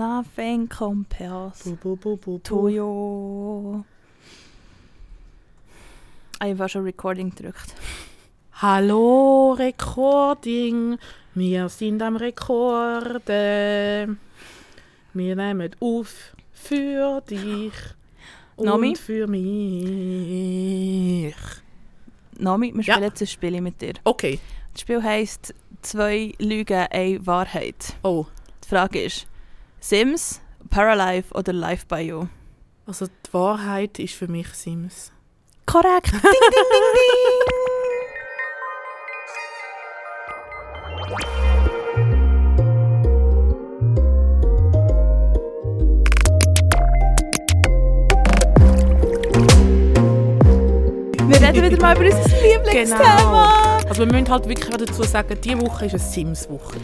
Nothing compares Bu, bu, bu, bu, bu. you. Ah, ich war schon Recording gedrückt. Hallo Recording, wir sind am Rekorden. Wir nehmen auf für dich und Nomi? für mich. Nami, wir Ja. spielen jetzt ein Spiel mit dir. Okay. Das Spiel heisst «Zwei Lügen, eine Wahrheit». Oh, Die Frage ist «Sims, Paralife oder Life by You?» also die Wahrheit ist für mich Sims. Korrekt! ding, ding, ding, ding! reden wieder mal über unser Lieblingsthema. Also wir müssen halt wirklich dazu sagen, diese Woche war eine Sims-Woche.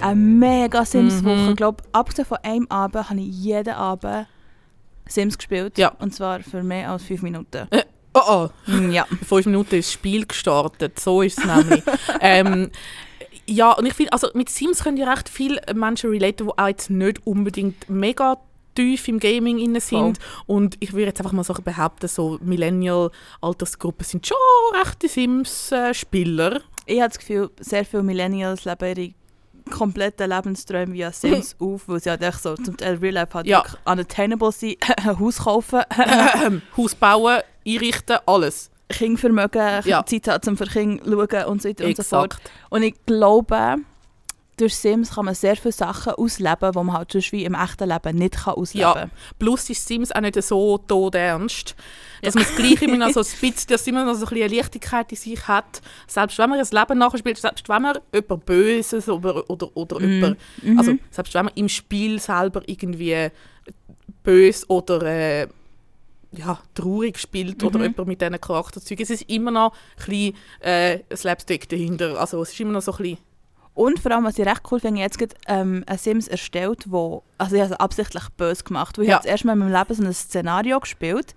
Eine mega Sims-Woche. Mhm. Ich glaube, abgesehen von einem Abend habe ich jeden Abend Sims gespielt. Ja. Und zwar für mehr als fünf Minuten. Oh oh, Mm, ja. fünf Minuten ist das Spiel gestartet, so ist es nämlich. ähm, ja, und ich finde, also mit Sims können ja recht viele Menschen relaten, die auch jetzt nicht unbedingt mega tief im Gaming inne sind. Und ich würde jetzt einfach mal so behaupten, so Millennial-Altersgruppen sind schon rechte Sims-Spieler. Ich habe das Gefühl, sehr viele Millennials leben ihre kompletten Lebensträume via Sims auf, weil sie halt echt so zum Teil Real Life halt Ja. unattainable sind. Haus kaufen, Haus bauen, einrichten, alles. Kindvermögen, Ja. Zeit haben zum für Kinder schauen und so weiter und so fort. Exakt. Und ich glaube, durch Sims kann man sehr viele Sachen ausleben, die man halt sonst wie im echten Leben nicht kann ausleben Ja. Plus ist Sims auch nicht so todernst, dass man das Gleiche immer noch so ein bisschen, dass immer noch so ein eine Leichtigkeit in sich hat. Selbst wenn man ein Leben nachspielt, selbst wenn man jemand Böses oder, oder, oder Mhm. jemand, Mhm. also selbst wenn man im Spiel selber irgendwie bös oder äh, ja, traurig spielt oder Mhm. jemand mit diesen Charakterzügen, es ist immer noch ein bisschen äh, Slapstick dahinter. Also es ist immer noch so ein bisschen Und vor allem, was ich recht cool finde, jetzt gibt ähm, ein Sims erstellt, wo, also ich habe es absichtlich böse gemacht, weil ich Ja. habe das erste Mal in meinem Leben so ein Szenario gespielt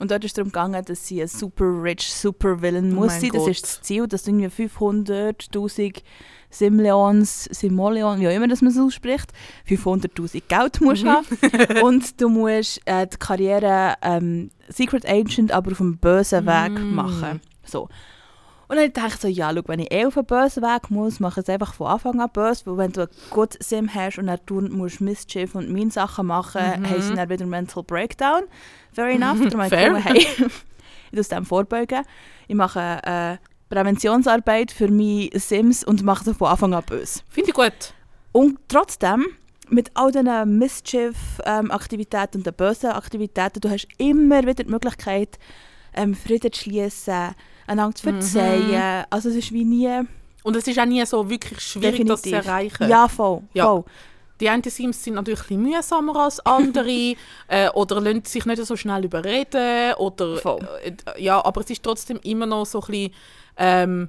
und dort ist es darum gegangen, dass sie ein super rich, super Villain Oh muss mein sein. Das Gott. ist das Ziel, dass du irgendwie 500'000 Simleons, Simoleon, wie auch immer das man es ausspricht, 500'000 Geld musst Mhm. haben und du musst äh, die Karriere ähm, Secret Agent, aber auf dem bösen Weg Mm. machen. So. Und dann dachte ich so, ja, schau, wenn ich eh auf einen bösen Weg muss, mache ich es einfach von Anfang an böse, weil wenn du einen guten Sim hast und dann du musst Mischief und meine Sachen machen, Mhm. haben sie dann wieder Mental Breakdown. Fair enough. Darum habe ich Fair. gefunden, hey, ich es dem vorbeugen. Ich mache äh, Präventionsarbeit für meine Sims und mache es von Anfang an böse. Finde ich gut. Und trotzdem, mit all diesen Mischief-Aktivitäten und den bösen Aktivitäten, du hast immer wieder die Möglichkeit, ähm, Frieden zu schließen, einander zu Mhm. verzeihen. Also es ist wie nie... Und es ist auch nie so wirklich schwierig, das zu Definitiv. erreichen. Ja, voll. Ja. voll. Die einen Sims sind natürlich ein bisschen mühsamer als andere äh, oder lassen sich nicht so schnell überreden. Oder, Voll. äh, ja, aber es ist trotzdem immer noch so ein bisschen ähm,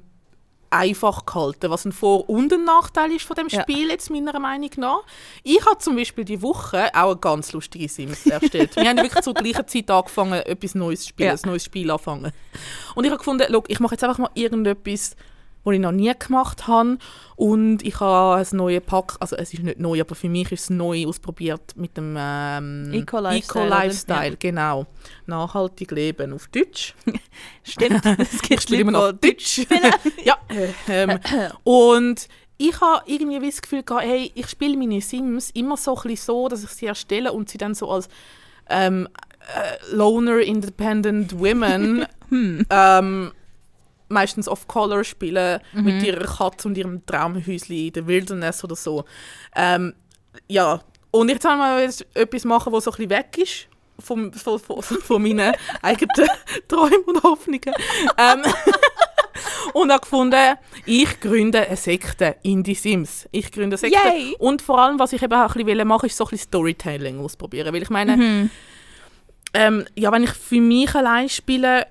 einfach gehalten, was ein Vor- und ein Nachteil ist von dem Ja. Spiel, jetzt meiner Meinung nach. Ich habe zum Beispiel die Woche auch eine ganz lustige Sims erstellt. Wir haben wirklich zur gleichen Zeit angefangen, etwas Neues zu spielen, Ja. ein neues Spiel anfangen. Und ich habe gefunden, ich mache jetzt einfach mal irgendetwas, was ich noch nie gemacht habe. Und ich habe ein neues Pack, also es ist nicht neu, aber für mich ist es neu ausprobiert mit dem ähm, Eco-Lifestyle, oder? Eco-Lifestyle, genau. Nachhaltig leben auf Deutsch. Stimmt. Es gibt immer noch die Deutsch. ja, äh, ähm, und ich habe irgendwie wie das Gefühl gehabt, hey, ich spiele meine Sims immer so ein so, dass ich sie erstelle und sie dann so als ähm, äh, Loner Independent Women Hm. ähm, meistens off-color spielen Mhm. mit ihrer Katze und ihrem Traumhäuschen in der Wilderness oder so. Ähm, ja, und jetzt haben wir etwas machen, was so ein bisschen weg ist vom, von, von, von meinen eigenen Träumen und Hoffnungen. Ähm, und habe gefunden, ich gründe eine Sekte in die Sims. Ich gründe eine Sekte. Yay! Und vor allem, was ich eben auch ein bisschen machen ist so ein bisschen Storytelling ausprobieren. Weil ich meine, Mhm. ähm, ja, wenn ich für mich allein spiele,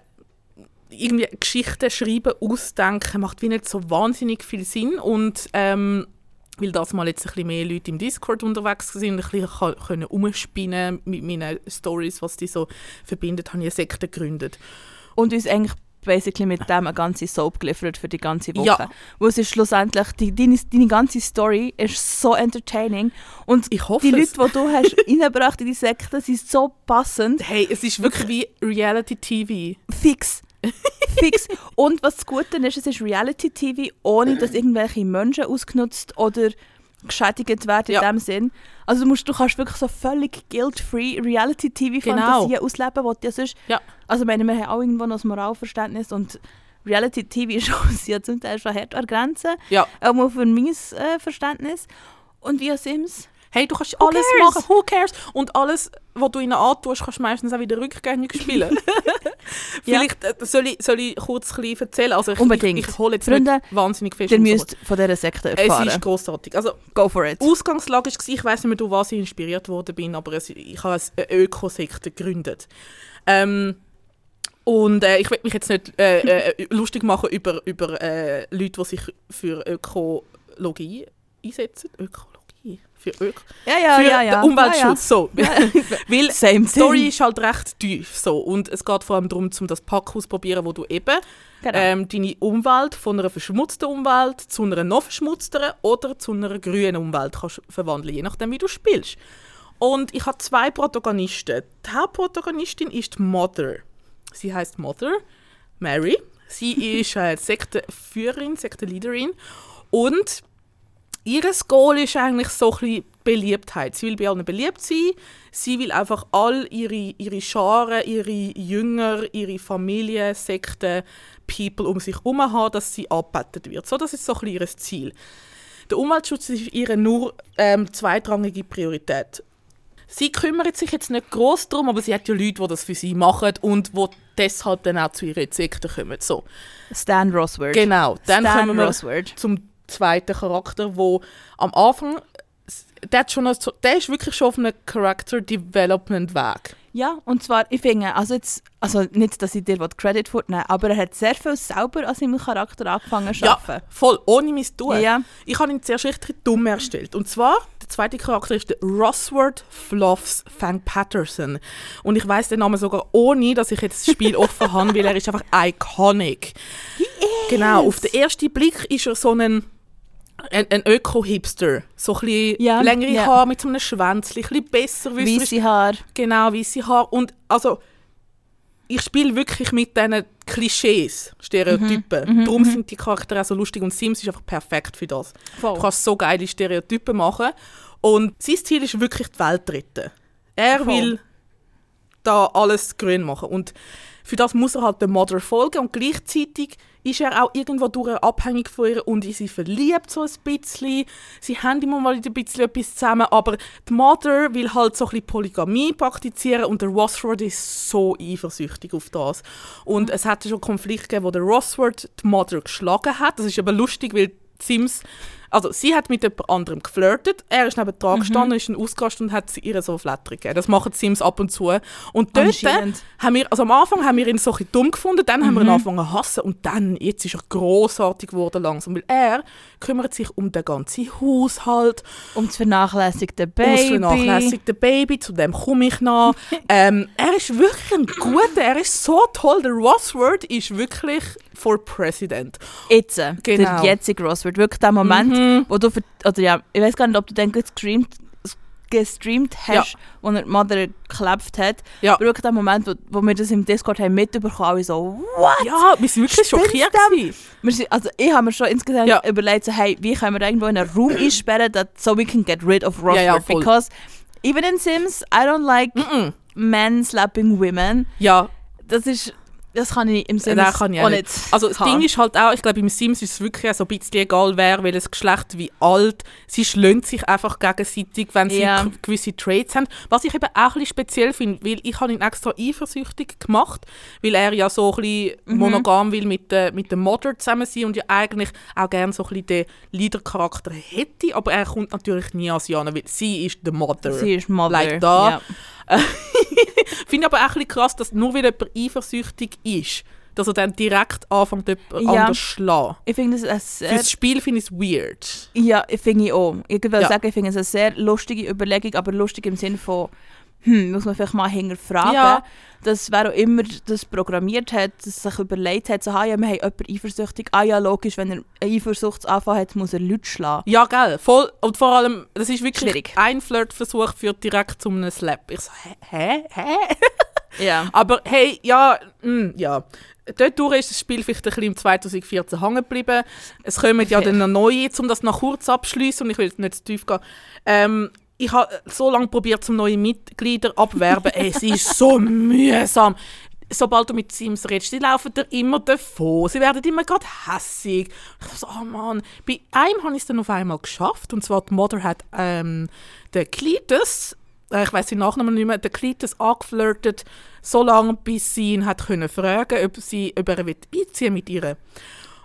irgendwie Geschichten schreiben, ausdenken, macht wie nicht so wahnsinnig viel Sinn. Und ähm, weil das mal jetzt ein bisschen mehr Leute im Discord unterwegs sind und ein bisschen können umspinnen mit meinen Stories, was die so verbindet, habe ich eine Sekte gegründet. Und uns eigentlich basically mit dem eine ganze Soap geliefert für die ganze Woche. Ja. Wo es ist schlussendlich, die, deine, deine ganze Story ist so entertaining und Ich hoffe die. Leute, die du hast reingebracht in die Sekte, sind so passend. Hey, es ist wirklich wie Reality-TV. Fix. Fix. Und was das Gute ist, es ist Reality-TV, ohne dass irgendwelche Menschen ausgenutzt oder geschädigt werden Ja. in dem Sinn. Also du, musst, du kannst wirklich so völlig guilt-free Reality-TV-Fantasien Genau. ausleben, du ja sonst... Ja. Also ich meine, wir haben auch irgendwo noch das Moralverständnis und Reality-TV ist auch ja zum Teil schon hart an der Grenze, Ja. auch mal für mein äh, Verständnis. Und via Sims... Hey, du kannst Who alles cares? machen, who cares? Und alles, was du ihnen antust, kannst du meistens auch wieder rückgängig spielen. Ja. Vielleicht äh, soll, ich, soll ich kurz ein erzählen. Also ich, Unbedingt. Ich, ich hole jetzt Freunde, wahnsinnig fest. Ihr müsst von dieser Sekte es erfahren. ist grossartig. Also Go for it. Ausgangslage war, ich weiß nicht mehr, durch was ich inspiriert worden bin, aber es, ich habe eine Ökosekte gegründet. Ähm, und äh, ich will mich jetzt nicht äh, äh, lustig machen über, über äh, Leute, die sich für Ökologie einsetzen. Ökologie? Für, Öko Ja, ja, für ja, ja. den Umweltschutz. So. Weil Same die Story thing. ist halt recht tief. So. Und es geht vor allem darum, um das Pack auszuprobieren, wo du eben Genau. ähm, deine Umwelt von einer verschmutzten Umwelt zu einer noch verschmutzteren oder zu einer grünen Umwelt kannst verwandeln, je nachdem, wie du spielst. Und ich habe zwei Protagonisten. Die Hauptprotagonistin ist die Mother. Sie heißt Mother, Mary. Sie ist äh, Sektenführerin, Sektenleaderin. Und ihr Goal ist eigentlich so ein Beliebtheit. Sie will bei allen beliebt sein. Sie will einfach all ihre, ihre Scharen, ihre Jünger, ihre Familie, Sekten, People um sich herum haben, dass sie abbettet wird. So, das ist so ein ihr Ziel. Der Umweltschutz ist ihr nur ähm, zweitrangige Priorität. Sie kümmert sich jetzt nicht groß darum, aber sie hat ja Leute, die das für sie machen und die deshalb dann auch zu ihrer Sekte kommen. So, Stan Rosword. genau. Dann Stan kommen wir Rosword. zum zweiten Charakter, wo am Anfang der, hat schon noch, der ist wirklich schon auf einem Character Development Weg. Ja, und zwar, ich finde, also jetzt, also nicht, dass ich dir Credit vornehmen aber er hat sehr viel selber an seinem Charakter angefangen zu Ja, arbeiten. voll, ohne mein Tun. Ja. Ich habe ihn zuerst richtig dumm erstellt. Und zwar, der zweite Charakter ist der Rossword Fluffs Fang Patterson. Und ich weiß den Namen sogar ohne, dass ich jetzt das Spiel offen habe, weil er ist einfach iconic. Genau, auf den ersten Blick ist er so ein, ein, ein Öko-Hipster. So ein bisschen Ja, längere ja. Haare mit so einem Schwänzchen, ein bisschen besser Weisse Haar. Genau, weiße Haare. Und also, ich spiele wirklich mit diesen Klischees, Stereotypen. Darum sind die Charaktere auch so lustig und Sims ist einfach perfekt für das. Voll. Du kannst so geile Stereotypen machen. Und sein Ziel ist wirklich die Welt retten. Er Voll. will da alles grün machen. Und für das muss er halt der Mother folgen und gleichzeitig ist er auch irgendwo durch abhängig von ihr und in sie verliebt so ein bisschen. Sie haben immer mal ein bisschen etwas zusammen, aber die Mother will halt so ein bisschen Polygamie praktizieren und der Rossford ist so eifersüchtig auf das. Und es hat schon Konflikte gegeben, wo der Rossford die Mother geschlagen hat. Das ist aber lustig, weil Sims also sie hat mit jemand anderem geflirtet, er ist neben Mhm. dran gestanden, ist dann ausgerastet und hat sie ihr so Flatter gegeben. Das machen die Sims ab und zu. Und dort haben wir, also am Anfang haben wir ihn so ein bisschen dumm gefunden, dann haben wir Mhm. ihn angefangen zu hassen und dann, jetzt ist er grossartig geworden langsam, weil er kümmert sich um den ganzen Haushalt, Um das vernachlässigte um das Baby. vernachlässigte Baby, zu dem komme ich noch. ähm, er ist wirklich ein guter, er ist so toll, der Rossword ist wirklich for President. Jetzt, äh, Genau. der jetzige Rosword. Wirklich der Moment, Mhm. Wo du, oder ja, ich weiß gar nicht, ob du den gestreamt, gestreamt hast, wo er die Mother geklebt hat. Ja. Aber wirklich der Moment, wo, wo wir das im Discord haben mitbekommen, alle so, what? Ja, wir sind wirklich Spinnst schockiert. Wir sind, also ich habe mir schon insgesamt Ja. überlegt, so, hey, wie können wir irgendwo in einen Raum einsperren, that, so we can get rid of Rosword. Ja, ja, voll. Because even in Sims, I don't like Mhm. men slapping women. Ja, Das ist, das kann ich im Sims das kann ich auch nicht. Also das haben. Ding ist halt auch, ich glaube im Sims ist es wirklich so ein bisschen egal, wer welches Geschlecht wie alt. Sie schlönt sich einfach gegenseitig, wenn sie Ja. gewisse Traits haben. Was ich eben auch ein bisschen speziell finde, weil ich habe ihn extra eifersüchtig gemacht, weil er ja so ein bisschen Mhm. monogam will mit, der mit dem Mother zusammen sein und ja eigentlich auch gerne so ein bisschen den Leader-Charakter hätte, aber er kommt natürlich nie an sie an, weil sie ist der Mother. Sie ist Mother. Like da. Ja. Finde aber auch ein bisschen krass, dass nur weil jemand eifersüchtig ist, dass er dann direkt anfängt, jemand Ja. anders zu schlagen. Ich finde es ein sehr, Fürs Spiel finde ich es weird. ja, ich finde ich auch. Ich will Ja. sagen, ich finde es eine sehr lustige Überlegung, aber lustig im Sinne von, hm, muss man vielleicht mal hinterfragen. Ja. Dass wer auch immer das programmiert hat, das sich überlegt hat, so, ah, ja, wir haben jemanden eifersüchtig. Ah ja, logisch, wenn er einen Eifersuchtsanfall hat, muss er Leute schlagen. Ja, gell, voll. Und vor allem, das ist wirklich Schwierig. ein Flirtversuch führt direkt zu einem Slap. Ich so, hä? Hä? Ja. Aber hey, ja, mm, ja. Dort durch ist das Spiel vielleicht ein bisschen im 2014 hängen geblieben. Es kommen ja dann noch neue, um das noch kurz abschließen und ich will jetzt nicht zu tief gehen. Ähm, ich habe so lange probiert, um neue Mitglieder abwerben. es ist so mühsam. Sobald du mit Sims redest, die laufen dir immer davon. Sie werden immer gerade hässig. Ich so, oh Mann. Bei einem habe ich es dann auf einmal geschafft. Und zwar die Mother hat ähm, den Cletus, äh, ich weiß den Nachnamen nicht mehr, den Cletus angeflirtet, so lange, bis sie ihn hat können fragen, ob sie ob er einziehen mit ihr.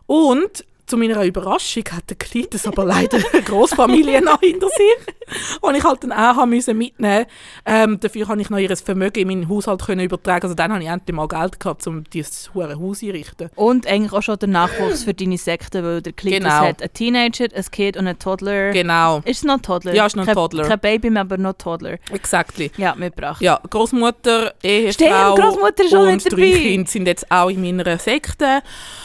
Und zu meiner Überraschung hat der Cletus aber leider eine Großfamilie noch hinter sich, und ich halt dann auch haben müssen mitnehmen. Ähm, dafür habe ich noch ihr Vermögen in meinen Haushalt können übertragen. Also dann habe ich endlich mal Geld gehabt, um dieses hure Haus einrichten. Und eigentlich auch schon der Nachwuchs für deine Sekte, weil der Klitus Genau. hat einen Teenager, ein Kind und einen Toddler. Genau, Ist es noch ein Toddler? Ja, ist noch ein Toddler. Kein Baby mehr, aber noch ein Toddler. exactly. Ja, mitgebracht. Ja, Großmutter, Ehefrau Stimmt, Großmutter ist auch und drei. Kinder sind jetzt auch in meiner Sekte.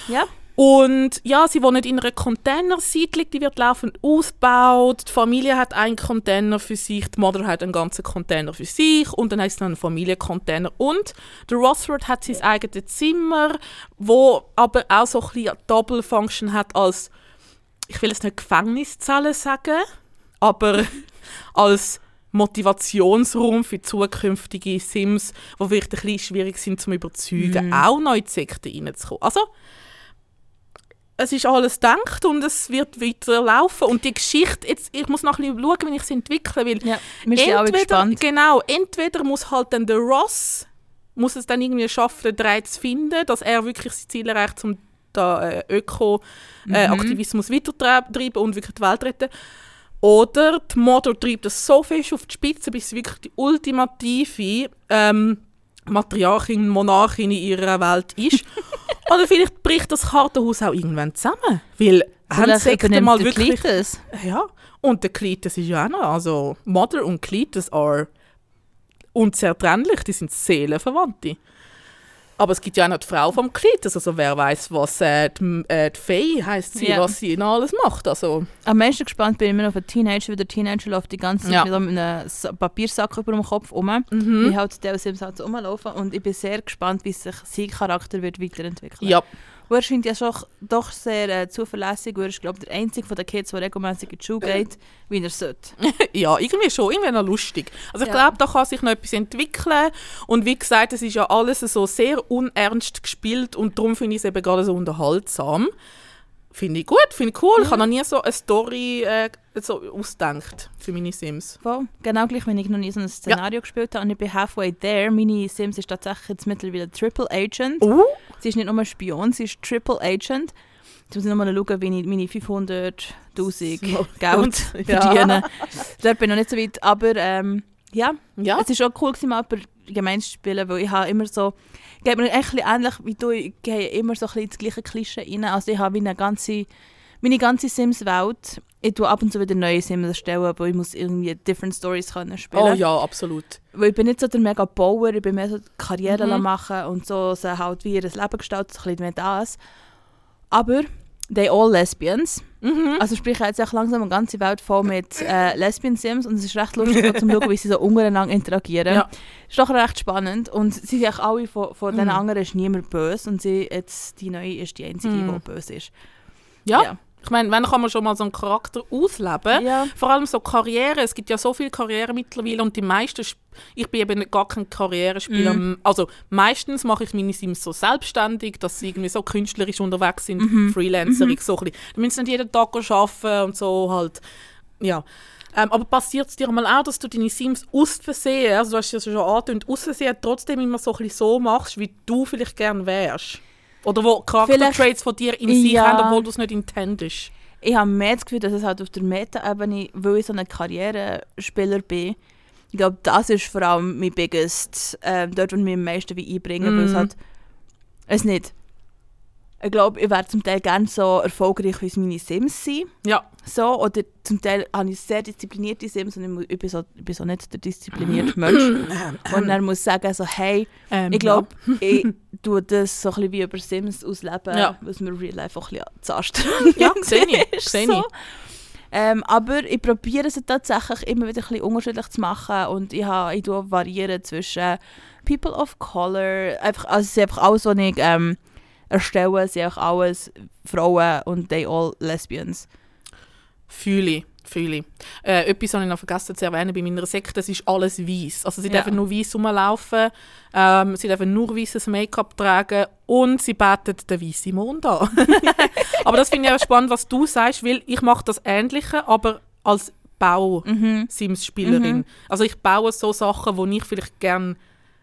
Ja. Und ja, sie wohnen in einer Containersiedlung, die wird laufend ausgebaut. Die Familie hat einen Container für sich, die Mutter hat einen ganzen Container für sich und dann heißt es noch einen Familiencontainer. Und der Rossford hat sein eigenes Zimmer, wo aber auch so ein bisschen Double Function hat als, ich will es nicht Gefängniszelle sagen, aber als Motivationsraum für zukünftige Sims, die vielleicht ein bisschen schwierig sind zum überzeugen, auch neu in die Sekte reinzukommen. Also, es ist alles gedacht und es wird weiter laufen. Und die Geschichte, jetzt, ich muss noch ein bisschen schauen, wie ich sie entwickle, weil Ja, wir sind alle gespannt. Genau, entweder muss halt dann der Ross muss es dann irgendwie schaffen, den Dreh zu finden, dass er wirklich sein Ziel erreicht, um da äh, Öko-Aktivismus weiterzutreiben und wirklich die Welt retten. Oder die Mother treibt das so fest auf die Spitze, bis wirklich die ultimative ähm, Matriarchin, Monarchin in ihrer Welt ist. Oder vielleicht bricht das Kartenhaus auch irgendwann zusammen. Weil haben Sekten mal wirklich... Klitus. Ja, und der Klitus ist ja auch noch, also Mother und Klitus are unzertrennlich, die sind Seelenverwandte. Aber es gibt ja auch noch die Frau vom Klitus, also wer weiß, was äh, die, äh, die Fee heisst sie, Ja. was sie noch alles macht. Also, Am meisten gespannt bin ich immer noch auf einen Teenager, weil der Teenager läuft die ganze Zeit Ja. mit einem Sa- Papiersack über dem Kopf rum. mhm. Wie halt der Sims halt so rumlaufen. Und ich bin sehr gespannt, wie sich sein Charakter wird weiterentwickeln ja, Und er scheint ja schon, doch sehr äh, zuverlässig. Er ist, glaube der einzige von den Kids, der regelmäßig in die Schule geht, wie er sollte. ja, irgendwie schon, irgendwie noch lustig. Also ich Ja. glaube, da kann sich noch etwas entwickeln. Und wie gesagt, es ist ja alles so sehr unernst gespielt und darum finde ich es eben gerade so unterhaltsam. Finde ich gut, finde ich cool. Ich habe noch nie so eine Story äh, so ausgedacht für meine Sims. Voll. Genau gleich, wenn ich noch nie so ein Szenario gespielt habe und ich bin halfway there. Meine Sims ist tatsächlich jetzt mittlerweile Triple Agent. Oh, Sie ist nicht nur ein Spion, sie ist Triple Agent. Jetzt muss ich nochmal schauen, wie ich meine 500'000 So, Geld ja. verdiene. Dort bin ich noch nicht so weit, aber ähm, ja, ja. es ist auch cool gewesen, mal über gemein zu spielen, weil ich habe immer so, geht mir echt ähnlich wie du, ich gehe immer so ein bisschen ins gleiche Klischee rein. Also ich habe wie eine ganze, meine ganze Sims-Welt, ich tue ab und zu wieder neue Sims erstellen, wo ich muss irgendwie different Stories können spielen. Oh ja, absolut. Weil ich bin nicht so der mega Bauer, ich bin mehr so Karriere Mhm. machen und so, so halt wie ihr Leben gestaltet, so ein bisschen mehr das. Aber they all lesbians. Mhm. Also sprich, jetzt echt langsam eine ganze Welt voll mit äh, Lesbian-Sims und es ist recht lustig auch zum schauen, wie sie so untereinander interagieren. Ja. Ist doch recht spannend und sie sind echt alle, von, von den Mhm. anderen ist niemand böse und sie jetzt, die neue ist die einzige, Mhm. die böse ist. Ja. Ich meine, wenn kann man schon mal so einen Charakter ausleben. Ja. Vor allem so Karriere. Es gibt ja so viele Karrieren mittlerweile und die meisten, ich bin eben gar kein Karrierespieler. Mhm. Also meistens mache ich meine Sims so selbstständig, dass sie irgendwie so künstlerisch unterwegs sind, Mhm. Freelancerig, so ein bisschen. Dann müssen sie nicht jeden Tag arbeiten und so halt, ja. Ähm, aber passiert es dir mal auch, dass du deine Sims aus Versehen, also du hast ja schon angetönt, aus Versehen trotzdem immer so ein bisschen so machst, wie du vielleicht gerne wärst? Oder wo Charaktertraits von dir in sich Ja. haben, obwohl du es nicht intendest? Ich habe mehr das Gefühl, dass es halt auf der Meta-Ebene, weil ich so ein Karrierespieler bin, ich glaube, das ist vor allem mein biggest, ähm, dort, wo ich mich am meisten wie einbringen, weil es Mhm. halt, es nicht, ich glaube, ich wäre zum Teil gerne so erfolgreich, wie es meine Sims sind. Ja. So, oder zum Teil habe ich sehr disziplinierte Sims und ich, bin, so, ich bin so nicht der disziplinierte Mensch. und er muss sagen, so, hey, Ähm, ich glaube, ich tue das so ein bisschen wie über Sims ausleben, Ja. was mir real life auch ein bisschen zu anstrengend Ja, sehe ich, sehe so. Ähm, aber ich probiere es tatsächlich immer wieder ein bisschen unterschiedlich zu machen und ich, habe, ich tue variieren zwischen People of Color, einfach, also einfach alles, was ich ähm, erstelle, sind einfach alles Frauen und they all Lesbians. Fühle ich. Ich. Äh, etwas habe ich noch vergessen zu erwähnen bei meiner Sekte, das ist alles weiß. Also sie Ja. dürfen nur weiß rumlaufen, ähm, sie dürfen nur weißes Make-up tragen und sie beten den weißen Mond an. aber das finde ich auch spannend, was du sagst, weil ich mache das Ähnliche, aber als Bau-Sims-Spielerin. Mhm. Also ich baue so Sachen, die ich vielleicht gerne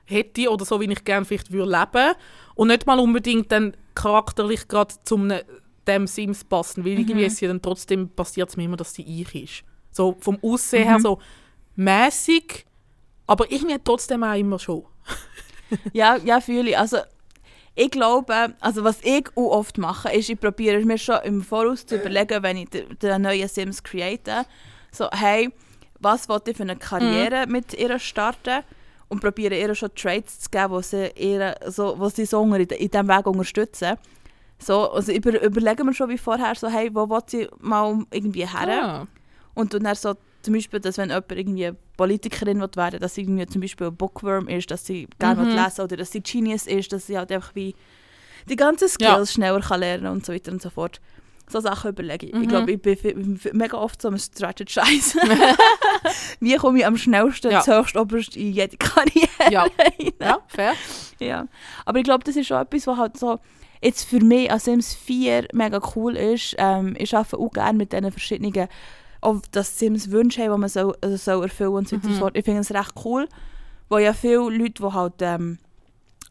hätte oder so, wie ich gerne vielleicht würde leben und nicht mal unbedingt dann charakterlich gerade zum ne, dem Sims passen, weil irgendwie ist ja dann trotzdem passiert es mir immer, dass sie ich ist. So vom Aussehen her so mäßig, aber irgendwie trotzdem auch immer schon. Ja, ja, fühle ich. Also, ich glaube, also was ich auch oft mache, ist, ich probiere mir schon im Voraus zu überlegen, wenn ich den, neuen Sims create, so, hey, was will ich für eine Karriere mit ihr starten? Und probiere ihr schon Traits zu geben, die sie, ihr, so, wo sie so in, in diesem Weg unterstützen. So, also über, überlegen wir schon wie vorher, so, hey, wo will sie mal irgendwie her? Ah. Und dann so zum Beispiel, dass wenn jemand irgendwie Politikerin will werden dass sie irgendwie zum Beispiel ein Bookworm ist, dass sie gerne Mhm. lesen oder dass sie Genius ist, dass sie halt einfach wie die ganzen Skills Ja. schneller kann lernen und so weiter und so fort. So Sachen überlege ich. Ich Mhm. glaube, ich bin mega oft so am Strategize. Wie komme ich am schnellsten Ja. zuerst oberst in jede Karriere Ja. rein? ja, fair. Ja. Aber ich glaube, das ist schon etwas, was halt so jetzt für mich an Sims 4 mega cool ist. Ähm, ich arbeite auch gerne mit diesen verschiedenen, auch dass Sims Wünsche haben, die man soll, also soll erfüllen und so weiter und so fort. Ich finde es recht cool, weil ja viele Leute, die halt ähm,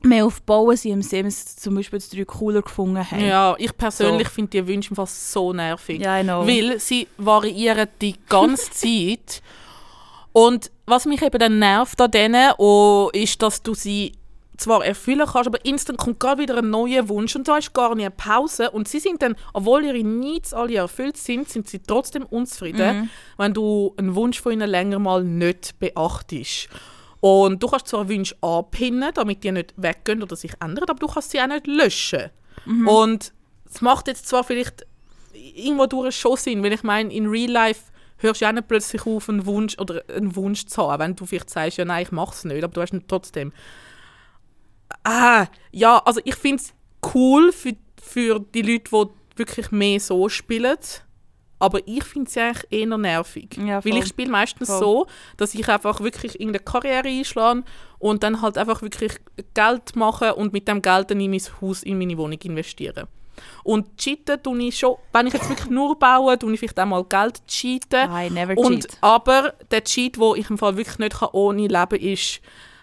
mehr auf Bauen sind im Sims, zum Beispiel das 3 cooler gefunden haben. Ja, ich persönlich finde die Wünsche fast so nervig. ja know. Weil sie variieren die ganze Zeit. Und was mich eben dann nervt an denen, oh, ist, dass du sie zwar erfüllen kannst, aber instant kommt gerade wieder ein neuer Wunsch und da ist gar nicht eine Pause. Und sie sind dann, obwohl ihre Needs alle erfüllt sind, sind sie trotzdem unzufrieden, Mhm. wenn du einen Wunsch von ihnen länger mal nicht beachtest. Und du kannst zwar Wünsche anpinnen, damit die nicht weggehen oder sich ändern, aber du kannst sie auch nicht löschen. Und es macht jetzt zwar vielleicht irgendwo durch schon Sinn, weil ich meine, in Real Life hörst du ja auch nicht plötzlich auf, einen Wunsch oder einen Wunsch zu haben, wenn du vielleicht sagst, ja nein, ich mache es nicht, aber du hast ihn trotzdem. Ah, ja, also ich finde es cool für, für die Leute, die wirklich mehr so spielen, aber ich finde es eigentlich eher nervig. Ja, weil ich spiele meistens Voll. so, dass ich einfach wirklich irgendeine Karriere einschlage und dann halt einfach wirklich Geld mache und mit dem Geld dann in mein Haus, in meine Wohnung investiere. Und cheaten tue ich schon, wenn ich jetzt wirklich nur baue, tue ich vielleicht auch mal Geld cheaten. I never Und, cheat. aber der Cheat, wo ich im Fall wirklich nicht kann ohne leben ist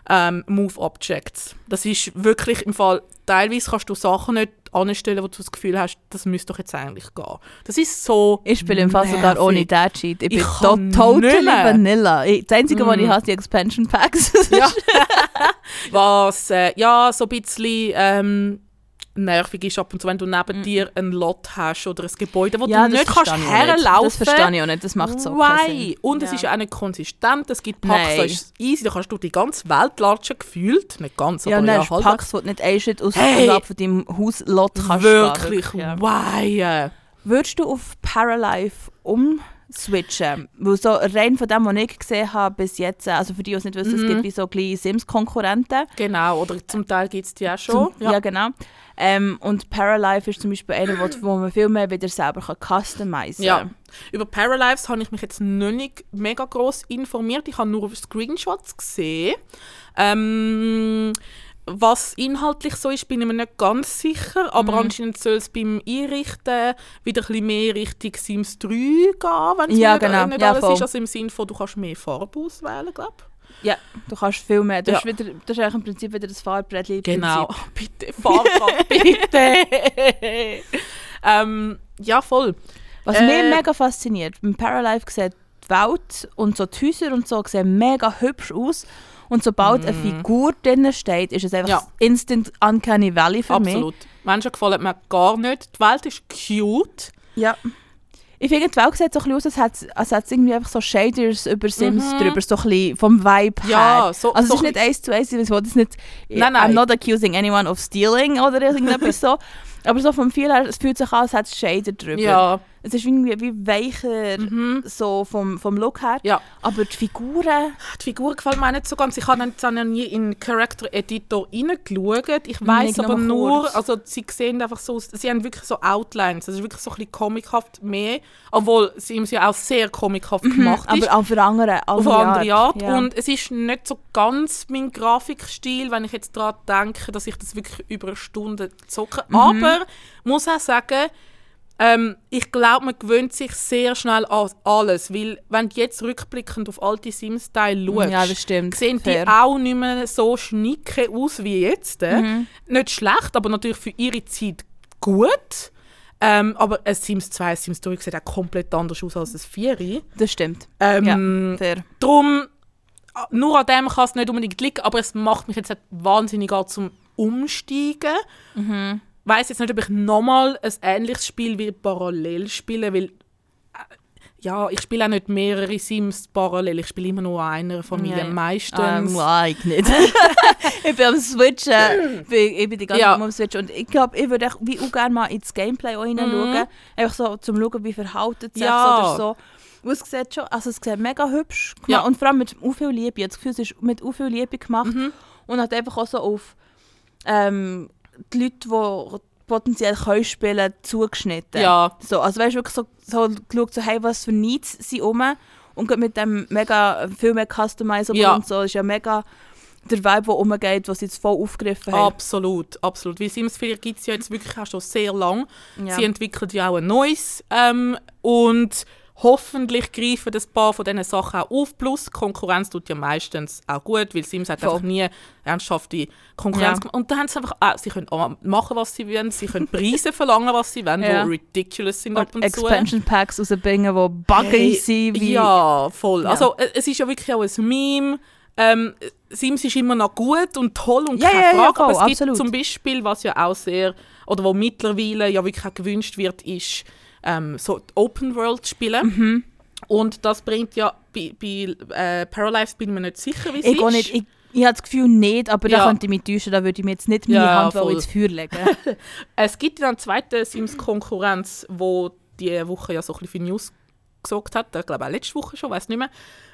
ähm, Move Objects. Das ist wirklich im Fall, teilweise kannst du Sachen nicht anstellen, wo du das Gefühl hast, das müsste doch jetzt eigentlich gehen. Das ist so Ich spiele im Fall sogar ohne den Cheat. Ich bin Ich to kann totally nicht mehr. vanilla. Das Einzige, was ich Mm. habe, sind die Expansion Packs. Ja. Was äh, ja so ein bisschen ähm, nervig ist ab und zu, wenn du neben dir ein Lot hast oder ein Gebäude, wo. Ja, du nicht kannst herlaufen Das verstehe ich auch nicht. Das macht so Why? Sinn. Und es Ja. ist ja auch nicht konsistent. Es gibt Packs, Nein. da ist es easy, da kannst du die ganze Welt latschen, gefühlt. Nicht ganz, Ja, aber und ja, halbwegs. Packs, wo du nicht ein Shit aus Hey! von deinem Hauslot kannst Wirklich. Ja. why? Würdest du auf Paralife umswitchen? Weil so rein von dem, was ich gesehen habe bis jetzt, also für die, die es nicht wissen, es Mhm. gibt wie so kleine Sims-Konkurrenten. Genau, oder zum Teil gibt es die auch schon. Zum- Ja, genau. Ähm, und Paralife ist zum Beispiel einer, wo, wo man viel mehr wieder selber kann customizen Ja. Über Paralives habe ich mich jetzt noch nicht mega groß informiert. Ich habe nur Screenshots gesehen. Ähm, was inhaltlich so ist, bin ich mir nicht ganz sicher. Aber Mhm. anscheinend soll es beim Einrichten wieder ein bisschen mehr Richtung Sims 3 gehen, wenn es Ja, nicht, genau. nicht Ja, alles voll. ist. Also im Sinne von, du kannst mehr Farbe auswählen, glaube Ja, du kannst viel mehr. Das, Ja. ist, wieder, das ist eigentlich im Prinzip wieder das Farbrettchen. Genau. bitte, Farbe, bitte. ähm, ja, voll. Was Äh, mich mega fasziniert, beim Paralife sieht die Welt und so die Häuser und so sehen mega hübsch aus. Und sobald eine Mhm. Figur drin steht, ist es einfach Ja. instant Uncanny Valley für mich. Absolut. Menschen gefallen mir gar nicht. Die Welt ist cute. Ja. Ich finde, die Welt sieht so ein aus, als hätte als es irgendwie einfach so Shaders über Sims Mhm. drüber, so ein bisschen vom Vibe her. Ja, so, Also so es ist nicht eins zu eins, ich will das nicht... Nein, I'm nein. not accusing anyone of stealing oder irgendetwas so. Aber so vom Feel her, es fühlt sich an, als hätte es Shader drüber. Ja. Es ist irgendwie wie weicher, Mhm. so vom, vom Look her. Ja. Aber die Figuren... Die Figur gefällt mir auch nicht so ganz. Ich habe jetzt auch noch nie in den Character Editor reingeschaut. Ich weiß aber nur kurz. also sie sehen einfach so, sie haben wirklich so Outlines. Es ist wirklich so ein bisschen comichaft mehr, obwohl Sims ja auch sehr comichaft gemacht ist. Mhm, Aber auf eine andere, auf eine andere Art. Ja. Und es ist nicht so ganz mein Grafikstil, wenn ich jetzt daran denke, dass ich das wirklich über eine Stunde zocke. Mhm. Aber muss auch sagen, ähm, ich glaube, man gewöhnt sich sehr schnell an alles. Weil, wenn du jetzt rückblickend auf alte Sims-Teile schaust, ja, das stimmt. sehen Fair. die auch nicht mehr so schnicke aus wie jetzt. äh. Mhm. Nicht schlecht, aber natürlich für ihre Zeit gut. Ähm, aber ein Sims 2, ein Sims 3 sieht auch komplett anders aus als ein 4. Das stimmt. Ähm, Fair. Darum, ah, nur an dem kann es nicht unbedingt liegen, aber es macht mich jetzt nicht wahnsinnig an zum Umsteigen. Mhm. Ich weiss jetzt nicht, ob ich nochmal ein ähnliches Spiel wie parallel spiele, weil äh, ja, ich spiele auch nicht mehrere Sims parallel, ich spiele immer nur einer Familie, ja. meistens. Ähm, like nicht. ich bin am Switchen. Ich bin, ich bin die ganze Ja. Zeit am Switchen. Und ich glaube, ich würde wie auch gerne mal ins Gameplay auch hineinschauen. Mhm. Einfach so, zum schauen, wie verhalten sich Ja. oder so. Und es sieht schon, also es sieht mega hübsch gemacht. Ja. Und vor allem mit auch viel Liebe. Ich das Gefühl, es ist mit auch viel Liebe gemacht. Mhm. Und hat einfach auch so auf ähm, die Leute, die potenziell können spielen zugeschnitten. Ja, So, also weißt du, wirklich so, so geschaut, so, hey, was für Needs sind rum und mit dem mega, viel mehr Customizable Ja. und so, ist ja mega der Vibe, der rumgeht, was sie jetzt voll aufgegriffen haben. absolut, absolut. Weil Sims 4 gibt es ja jetzt wirklich auch schon sehr lang. Ja. Sie entwickeln ja auch ein neues ähm, und hoffentlich greifen ein paar von diesen Sachen auch auf. Plus, Konkurrenz tut ja meistens auch gut, weil Sims hat Voll. einfach nie ernsthafte Konkurrenz Ja. gemacht. Und da haben sie einfach auch, sie können machen, was sie wollen, sie können Preise verlangen, was sie wollen, Ja. die ridiculous sind ab und und zu. Expansion Packs rausbringen, die buggy sind. Wie, Ja, voll. Ja. Also äh, es ist ja wirklich auch ein Meme. Ähm, Sims ist immer noch gut und toll und Ja, keine ja, ja, Frage, voll, aber es gibt absolut. zum Beispiel, was ja auch sehr, oder wo mittlerweile ja wirklich auch gewünscht wird, ist ähm, so Open-World-Spiele. Mhm. Und das bringt ja, bei, bei äh, Paralives bin ich mir nicht sicher, wie es Ich ist. nicht. Ich, ich habe das Gefühl nicht, aber da Ja. könnte ich mich täuschen, da würde ich mir jetzt nicht meine Ja, Hand voll. ins Feuer legen. Es gibt ja eine zweite Sims-Konkurrenz, wo diese Woche ja so ein bisschen für News gesorgt hat. Ich glaube auch letzte Woche schon, weiß nicht mehr.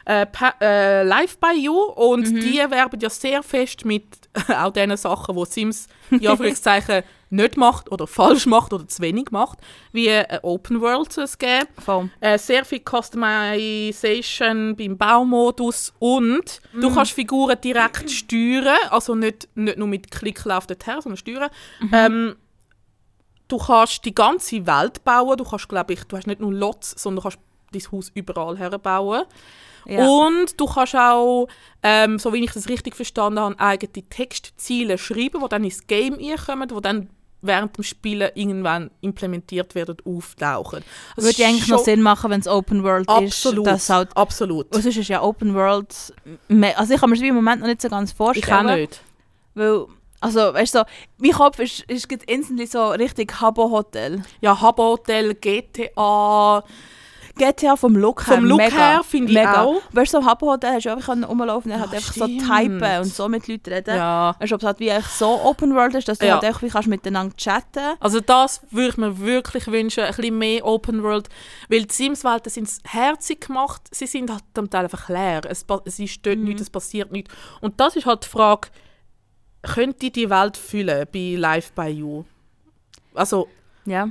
Äh, äh, Live by You. Und Mhm. die werben ja sehr fest mit auch diesen Sachen, die Sims in Anführungszeichen nicht macht oder falsch macht oder zu wenig macht, wie äh, Open World es geben. Voll. Äh, sehr viel Customization beim Baumodus und Mhm. du kannst Figuren direkt steuern, also nicht, nicht nur mit Klick läuft her, sondern steuern. Mhm. Ähm, du kannst die ganze Welt bauen, du kannst, glaube ich, du hast nicht nur Lots, sondern du kannst dein Haus überall herbauen. Ja. Und du kannst auch, ähm, so wie ich das richtig verstanden habe, eigene Textziele schreiben, die dann ins Game reinkommen, die dann während dem Spielen irgendwann implementiert werden, auftauchen. Das würde eigentlich noch Sinn machen, wenn es Open World Absolut, ist. Dass halt, absolut. sonst ist ja Open World... Also ich kann mir das im Moment noch nicht so ganz Ich vorstellen. auch nicht. Weil, also, weißt du, so, mein Kopf ist, ist instantly so richtig Habbo-Hotel. Ja, Habbo Hotel, GTA, GTA vom Look her, Vom Look mega, her finde ich mega. auch. Weißt du, so Habbo-Hotel hast du einfach rumlaufen und halt einfach so stimmt. typen und so mit Leuten reden. ja. Weißt du, ob es halt wie so Open World ist, dass du Ja. halt einfach wie kannst miteinander chatten Also das würde ich mir wirklich wünschen, ein bisschen mehr Open World, weil die Sims-Welten sind herzig gemacht, sie sind halt zum Teil einfach leer, es, es ist dort Mhm. nichts, es passiert nichts. Und das ist halt die Frage, könnte die Welt füllen bei Live by You? Also, Ja,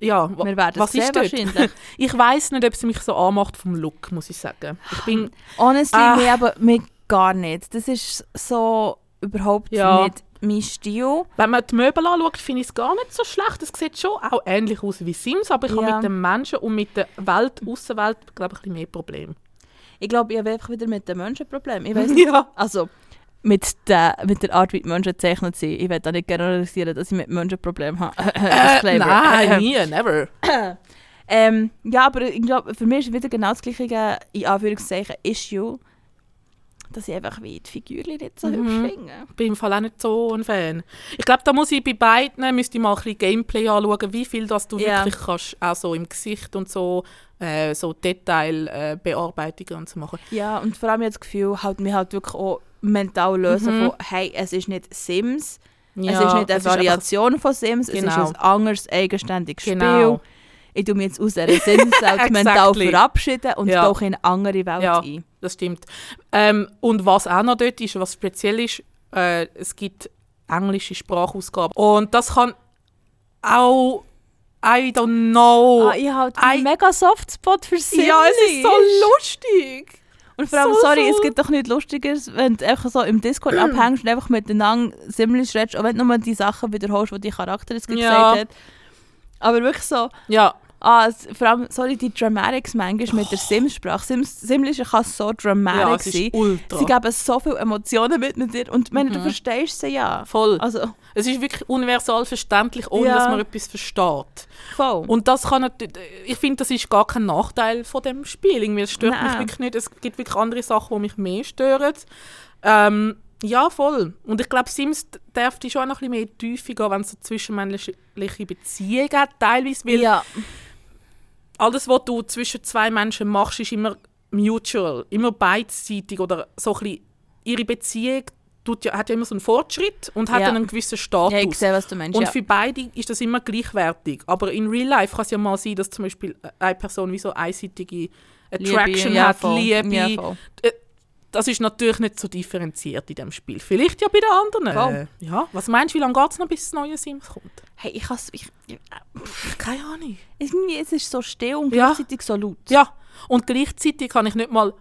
ja, wir werden was sehen wahrscheinlich. Ich weiß nicht, ob es mich so anmacht vom Look, muss ich sagen. Ich bin, Honestly, Ah. mir aber mir gar nicht. Das ist so überhaupt Ja. nicht mein Stil. wenn man die Möbel anschaut, finde ich es gar nicht so schlecht. Es sieht schon auch ähnlich aus wie Sims, aber ich habe Ja. mit den Menschen und mit der Welt, Außenwelt, glaube ich, ein bisschen mehr Probleme. Ich glaube, ich habe einfach wieder mit den Menschen ein Problem. Ich weiß Ja. Also, mit der, mit der Art, wie die Menschen gezeichnet sind. Ich will da nicht generalisieren, dass ich mit Menschen ein Problem habe. Äh, nein, nie, never. Ähm, ja, aber ich glaube, für mich ist wieder genau das gleiche, in Anführungszeichen, Issue. dass ich einfach wie die Figürchen nicht so Mhm. hübsch finde. bin im Fall auch nicht so ein Fan. Ich glaube, da muss ich bei beiden müsste ich mal ein bisschen Gameplay anschauen, wie viel das du Ja. wirklich kannst, auch so im Gesicht und so, äh, so Detailbearbeitungen äh, und so machen. Ja, und vor allem jetzt das Gefühl, halt, wir halt wirklich auch mental lösen Mhm. von, hey, es ist nicht Sims, Ja, es ist nicht eine ist einfach- Variation von Sims, es ist Genau. ein anderes, eigenständiges Genau. Spiel. Ich tue mich jetzt aus dieser Sims-Welt mental verabschieden und Ja. tauche in eine andere Welt Ja. ein. Das stimmt. Ähm, und was auch noch dort ist, was speziell ist, äh, es gibt englische Sprachausgaben. Und das kann auch, I don't know. Ah, ich habe Ei- einen mega Softspot für Sims. ja, es ist so lustig. Und vor allem, so, sorry, so- es gibt doch nichts Lustiges, wenn du einfach so im Discord abhängst und einfach miteinander Sims redest, auch wenn du nur die Sachen wiederholst, die dein Charakter jetzt Ja. gesagt hat. Aber wirklich so, Ja, ah, vor allem, sorry, die Dramatics manchmal mit der Sims-Sprache. Sims, Simlish kann so ja, dramatic es sein. ultra. Sie geben so viele Emotionen mit mit dir und du Mhm. verstehst sie ja. Voll. Also, Es ist wirklich universal verständlich, ohne Ja. dass man etwas versteht. voll. Und das kann natürlich, ich finde, das ist gar kein Nachteil von dem Spiel. Irgendwie, es stört mich Nein. wirklich nicht. Es gibt wirklich andere Sachen, die mich mehr stören. Ähm, ja, voll. Und ich glaube, Sims d- darf die schon auch noch ein bisschen mehr Tiefe gehen, wenn es so zwischenmenschliche Beziehungen hat, teilweise. Weil ja, alles, was du zwischen zwei Menschen machst, ist immer mutual, immer beidseitig oder so ein bisschen, ihre Beziehung tut ja, hat ja immer so einen Fortschritt und hat Ja. dann einen gewissen Status. ja, ich sehe, was du meinst. Und für beide ist das immer gleichwertig. Aber in Real Life kann es ja mal sein, dass zum Beispiel eine Person wie so einseitige Attraction ja, hat, voll. Liebe. Das ist natürlich nicht so differenziert in dem Spiel. Vielleicht ja bei den anderen. Äh, ja. Was meinst du, wie lange geht es noch, bis das neue Sims kommt? Hey, ich has, ich, ich, Keine Ahnung. es ist so still und Ja. gleichzeitig so laut. Ja, und gleichzeitig kann ich nicht mal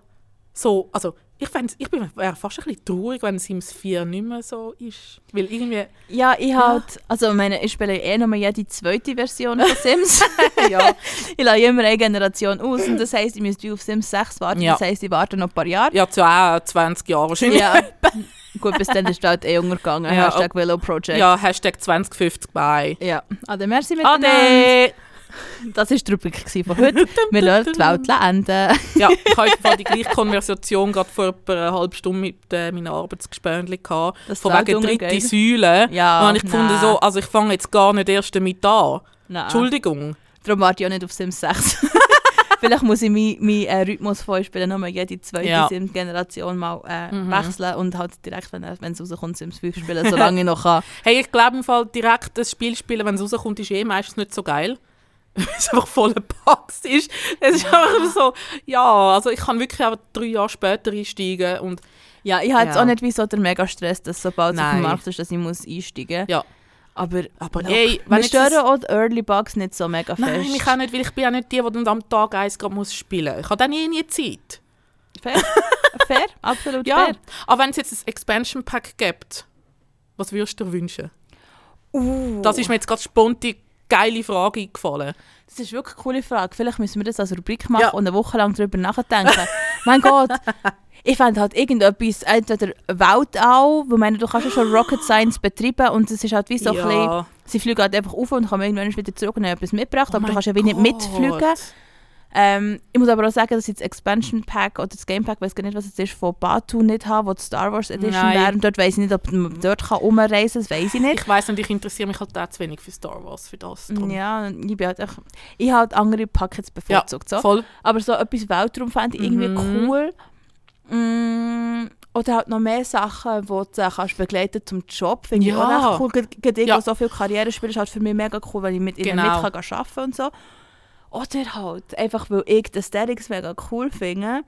so, also ich, ich bin fast ein bisschen traurig, wenn Sims 4 nicht mehr so ist. Weil irgendwie, Ja, ich halt, also ich meine, ich spiele eh noch mal jede zweite Version von Sims. ja, ich lasse immer eine Generation aus und das heisst, ich müsste auf Sims 6 warten. Ja. Das heisst, ich warte noch ein paar Jahre. ja, zu auch 20 Jahren wahrscheinlich. Ja. Gut, bis dann ist halt eh untergegangen. Ja, Hashtag Willow Project. Ja, Hashtag 2050 bei. Ja. Ade, merci miteinander. Ade! Das war die Rubrik von heute. Wir lassen die Welt enden. Ja, ich hatte die gleiche Konversation gerade vor etwa einer halben Stunde mit äh, meinen Arbeitsgespöntchen Von wegen dritte untergeht. Säule. Ja, Und habe ich gefunden, nein. so, also ich fange jetzt gar nicht erst damit an. Nein. Entschuldigung. Darum warte ich auch nicht auf Sims 6. Vielleicht muss ich meinen mein, äh, Rhythmus von spielen, nochmal jede zweite Ja. Sims-Generation mal äh, Mhm. wechseln und halt direkt, wenn wenn es rauskommt, Sims 5 spielen, solange ich noch kann. Hey, ich glaube im Fall direkt das Spiel spielen, wenn es rauskommt, ist eh meistens nicht so geil. Weil es einfach voll gepackt ist. Es ist einfach so, ja, also ich kann wirklich einfach drei Jahre später einsteigen und Ja, ich habe jetzt Ja. auch nicht wie so der Mega-Stress, dass sobald es auf dem. Markt ist, dass ich muss einsteigen muss. Ja. Aber, Aber look, ey, wenn wir stören auch die Early Bugs nicht so mega fest. Nein, ich auch nicht, weil ich bin ja nicht die, die dann am Tag eins gerade muss spielen muss. Ich habe dann eh nie Zeit. Fair, fair, absolut Ja, fair. aber wenn es jetzt ein Expansion Pack gibt, was würdest du dir wünschen? Uh, Das ist mir jetzt gerade spontan geile Frage eingefallen. Das ist wirklich eine coole Frage. Vielleicht müssen wir das als Rubrik machen Ja. und eine Woche lang darüber nachdenken. mein Gott, ich fände halt irgendetwas, entweder Weltall, wo meine, du kannst ja schon Rocket Science betreiben und es ist halt wie so ein bisschen, sie fliegen halt einfach auf und kommen irgendwann wieder zurück und haben etwas mitgebracht, Oh aber du kannst ja wie nicht mitfliegen. Ähm, ich muss aber auch sagen, dass ich das Expansion Pack oder das Game Pack, weiß gar nicht, was es ist, von Batu nicht habe, wo die Star Wars Edition Nein. wäre. Und dort weiß ich nicht, ob man dort kann umreisen kann, das weiß ich nicht. Ich weiss nicht, ich interessiere mich halt auch zu wenig für Star Wars, für das. drum. Ja, ich bin halt echt, ich habe halt andere Packets bevorzugt. so. Voll. Aber so etwas Weltraum fände ich irgendwie Mhm. cool. Mm, oder halt noch mehr Sachen, die du äh, kannst begleiten zum Job. Finde ich Ja. auch recht cool. Gerade ich, Ja. so viel Karriere spielt, ist halt für mich mega cool, weil ich mit ihnen Genau. mit kann arbeiten und so. Oder halt, einfach weil ich die Aesthetics mega cool finde,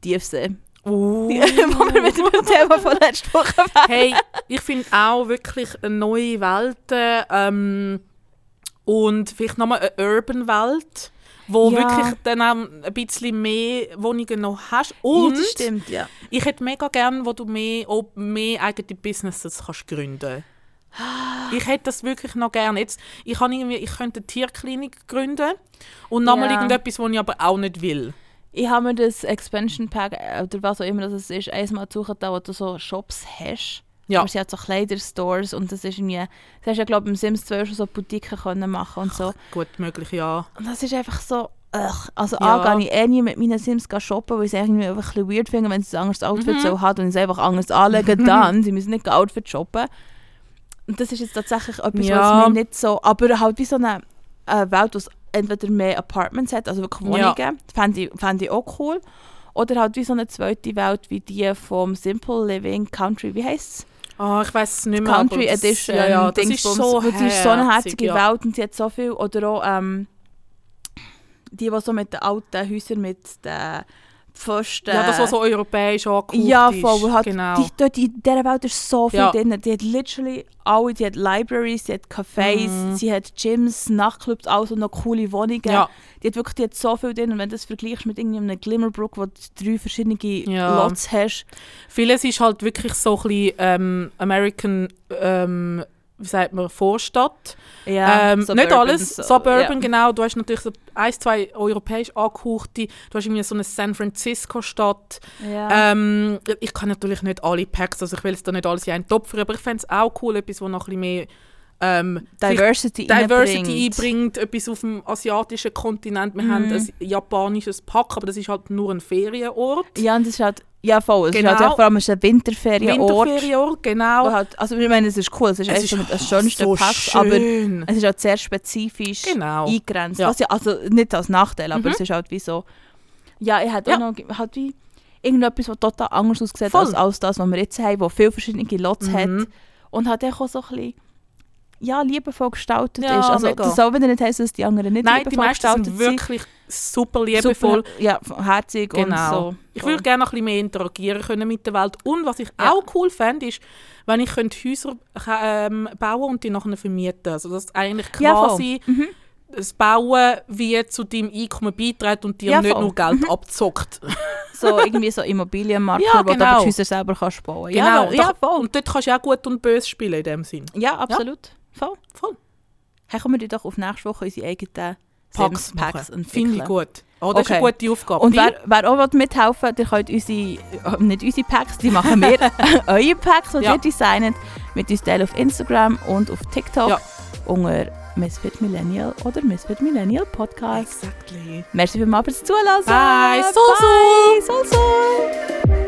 Tiefsee. Uh. Wo wir mit dem Thema von letzter Woche waren. hey, ich finde auch wirklich eine neue Welten ähm, und vielleicht nochmal eine Urban-Welt, wo Ja. wirklich dann auch ein bisschen mehr Wohnungen noch hast. Und ja, das stimmt, ja. ich hätte mega gerne, wo du mehr, mehr eigene Businesses kannst gründen Ich hätte das wirklich noch gerne. Jetzt, ich, irgendwie, ich könnte eine Tierklinik gründen und nochmal Ja. irgendetwas, was ich aber auch nicht will. Ich habe mir das Expansion Pack, oder was auch immer das ist, einmal gesucht, da wo du so Shops hast. Ja. Aber sie hat so Kleiderstores und das ist irgendwie... Du hast ja, glaube ich, im Sims 2 schon so Boutiquen können machen und so. Gut möglich, ja. Und das ist einfach so... ugh, also Ja. A, gehe ich eh nie mit meinen Sims shoppen, weil ich es irgendwie einfach ein bisschen weird finde, wenn sie ein anderes Outfit Mhm. so hat und es einfach anders anlegen, dann, sie müssen nicht Outfit shoppen. Und das ist jetzt tatsächlich etwas, Ja. was mir nicht so, aber halt wie so eine äh, Welt, es entweder mehr Apartments hat, also wirklich Ja. Wohnungen, fände ich, fände ich auch cool. Oder halt wie so eine zweite Welt, wie die vom Simple Living Country, wie heisst es? Ah, ich weiß es nicht mehr. Country das, Edition. Ja, ja, das ist so sie ist so eine herzig, herzige ja. Welt und sie hat so viel. Oder auch ähm, die, die so mit den alten Häusern mit den Pfosten. Ja, das, was so europäisch angehaucht Ja, ist. voll. wo Halt, genau. die, dort in dieser Welt ist so viel Ja. drin. Die hat literally alle, die hat Libraries, sie hat Cafés, Mhm. sie hat Gyms, Nachtclubs, also noch coole Wohnungen. ja, Die hat wirklich die hat so viel drin. Und wenn du das vergleichst mit irgendeinem Glimmerbrook, wo du drei verschiedene Ja. Lots hast. vieles ist halt wirklich so ein bisschen ähm, American, ähm, wie sagt man, Vorstadt. ähm, nicht alles, so, Suburban, ja. genau. Du hast natürlich so ein, zwei europäisch angehauchte. Du hast irgendwie so eine San Francisco-Stadt. Ja. Ähm, ich kann natürlich nicht alle Packs, also ich will es da nicht alles in einen Topf, aber ich fände es auch cool, etwas, wo noch ein bisschen mehr ähm, Diversity, Diversity einbringt, etwas auf dem asiatischen Kontinent. Wir Mhm. haben ein japanisches Pack, aber das ist halt nur ein Ferienort. Ja, und das ist halt, ja voll, es Genau. ist halt auch vor allem ein Winterferienort. Winterferienort, genau. halt, also ich meine, es ist cool, es ist Es ist mit das schönste so aber schön. es ist halt sehr spezifisch Genau. eingegrenzt. Ja. Ja, also nicht als Nachteil, aber Mhm. es ist halt wie so, ja, ich hätte Ja. auch noch halt wie irgendetwas, was total anders aussieht als, als das, was wir jetzt haben, wo viele verschiedene Lots hat Mhm. und hat auch so ein bisschen ja, liebevoll gestaltet Ja, ist. Also mega. das soll wieder nicht heißen, dass die anderen nicht Nein, die liebevoll meisten gestaltet sind wirklich super liebevoll. Super, ja, herzig Genau. und so. Ich würde gerne noch ein bisschen mehr interagieren können mit der Welt. Und was ich Ja. auch cool fände, ist, wenn ich könnte Häuser ähm, bauen und die nachher vermieten. Also dass eigentlich Ja, quasi Mhm. das Bauen wie zu deinem Einkommen beiträgt und dir Ja, nicht voll. nur Geld abzockt. So irgendwie so Immobilienmakler, Ja, wo du genau. aber die Häuser selber kannst bauen. Genau. Ja, ja, voll. Und dort kannst du auch gut und böse spielen in dem Sinn. Ja, absolut. Voll. Voll. Hey, kommen wir doch auf nächste Woche unsere eigenen Packs, Packs machen. Finde ich gut. Oh, das ist Okay. eine gute Aufgabe. Und wer, wer auch mithelfen will, ihr könnt unsere, äh, nicht unsere Packs, die machen wir, eure Packs, die Ja. ihr designet, mit uns teilen auf Instagram und auf TikTok Ja. unter Misfit Millennial oder Misfit Millennial Podcast. Exactly. Merci vielmals fürs Zuhören. Bye. So, Bye. So, so.